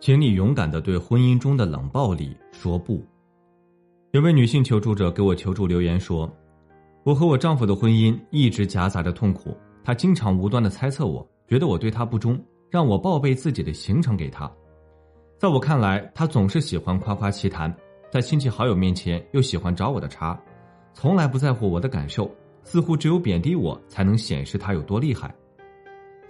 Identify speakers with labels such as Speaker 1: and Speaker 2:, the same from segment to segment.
Speaker 1: 请你勇敢的对婚姻中的冷暴力说不。有位女性求助者给我求助留言说：“我和我丈夫的婚姻一直夹杂着痛苦，他经常无端的猜测我，觉得我对他不忠，让我报备自己的行程给他。在我看来，他总是喜欢夸夸其谈，在亲戚好友面前又喜欢找我的茬，从来不在乎我的感受，似乎只有贬低我才能显示他有多厉害。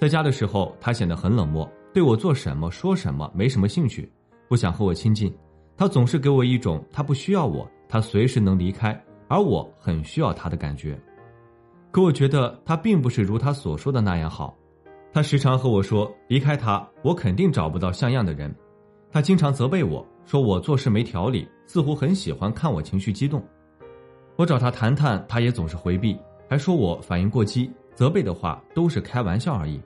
Speaker 1: 在家的时候，他显得很冷漠。”对我做什么说什么没什么兴趣，不想和我亲近。他总是给我一种他不需要我，他随时能离开，而我很需要他的感觉。可我觉得他并不是如他所说的那样好。他时常和我说离开他，我肯定找不到像样的人。他经常责备我说我做事没条理，似乎很喜欢看我情绪激动。我找他谈谈，他也总是回避，还说我反应过激，责备的话都是开玩笑而已。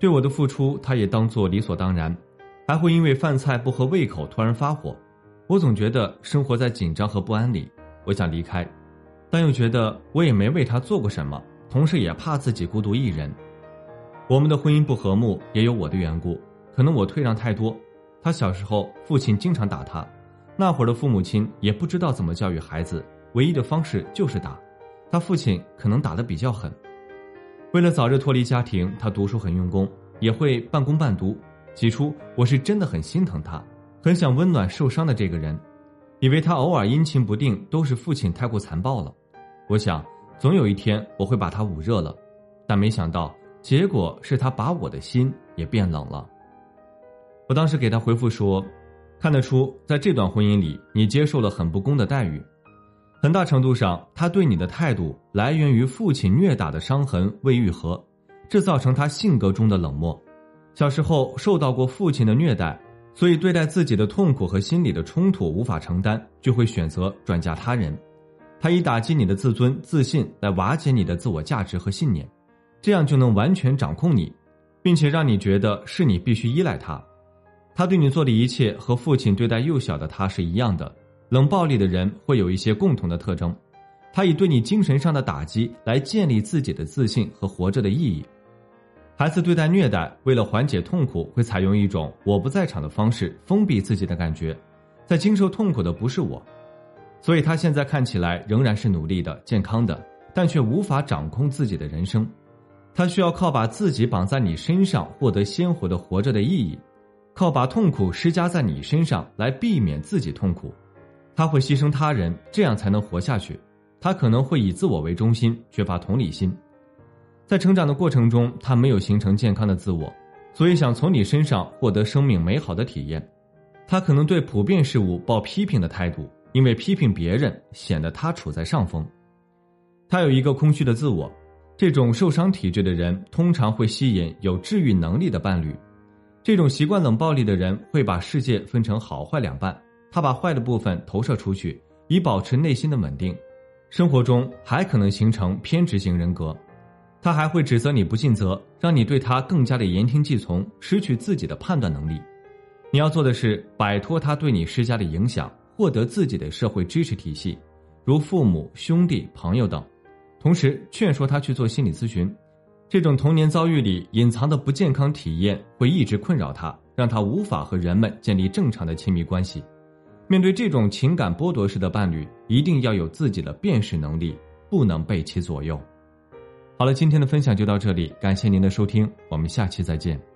Speaker 1: 对我的付出，他也当做理所当然，还会因为饭菜不合胃口突然发火。我总觉得生活在紧张和不安里，我想离开，但又觉得我也没为他做过什么，同时也怕自己孤独一人。我们的婚姻不和睦也有我的缘故，可能我退让太多。他小时候父亲经常打他，那会儿的父母亲也不知道怎么教育孩子，唯一的方式就是打。他父亲可能打得比较狠。为了早日脱离家庭，他读书很用功，也会半工半读。起初我是真的很心疼他，很想温暖受伤的这个人，以为他偶尔阴晴不定都是父亲太过残暴了。我想总有一天我会把他捂热了，但没想到结果是他把我的心也变冷了。我当时给他回复说：“看得出在这段婚姻里，你接受了很不公的待遇。”很大程度上，他对你的态度来源于父亲虐打的伤痕未愈合，这造成他性格中的冷漠。小时候受到过父亲的虐待，所以对待自己的痛苦和心理的冲突无法承担，就会选择转嫁他人。他以打击你的自尊、自信来瓦解你的自我价值和信念，这样就能完全掌控你，并且让你觉得是你必须依赖他。他对你做的一切和父亲对待幼小的他是一样的。冷暴力的人会有一些共同的特征，他以对你精神上的打击来建立自己的自信和活着的意义。孩子对待虐待，为了缓解痛苦，会采用一种我不在场的方式封闭自己的感觉，在经受痛苦的不是我，所以他现在看起来仍然是努力的、健康的，但却无法掌控自己的人生。他需要靠把自己绑在你身上获得鲜活的活着的意义，靠把痛苦施加在你身上来避免自己痛苦。他会牺牲他人，这样才能活下去。他可能会以自我为中心，缺乏同理心。在成长的过程中，他没有形成健康的自我，所以想从你身上获得生命美好的体验。他可能对普遍事物抱批评的态度，因为批评别人显得他处在上风。他有一个空虚的自我。这种受伤体质的人通常会吸引有治愈能力的伴侣。这种习惯冷暴力的人会把世界分成好坏两半。他把坏的部分投射出去，以保持内心的稳定。生活中还可能形成偏执型人格，他还会指责你不尽责，让你对他更加的言听计从，失去自己的判断能力。你要做的是摆脱他对你施加的影响，获得自己的社会支持体系，如父母、兄弟、朋友等。同时劝说他去做心理咨询。这种童年遭遇里隐藏的不健康体验会一直困扰他，让他无法和人们建立正常的亲密关系。面对这种情感剥夺式的伴侣，一定要有自己的辨识能力，不能被其左右。好了，今天的分享就到这里，感谢您的收听，我们下期再见。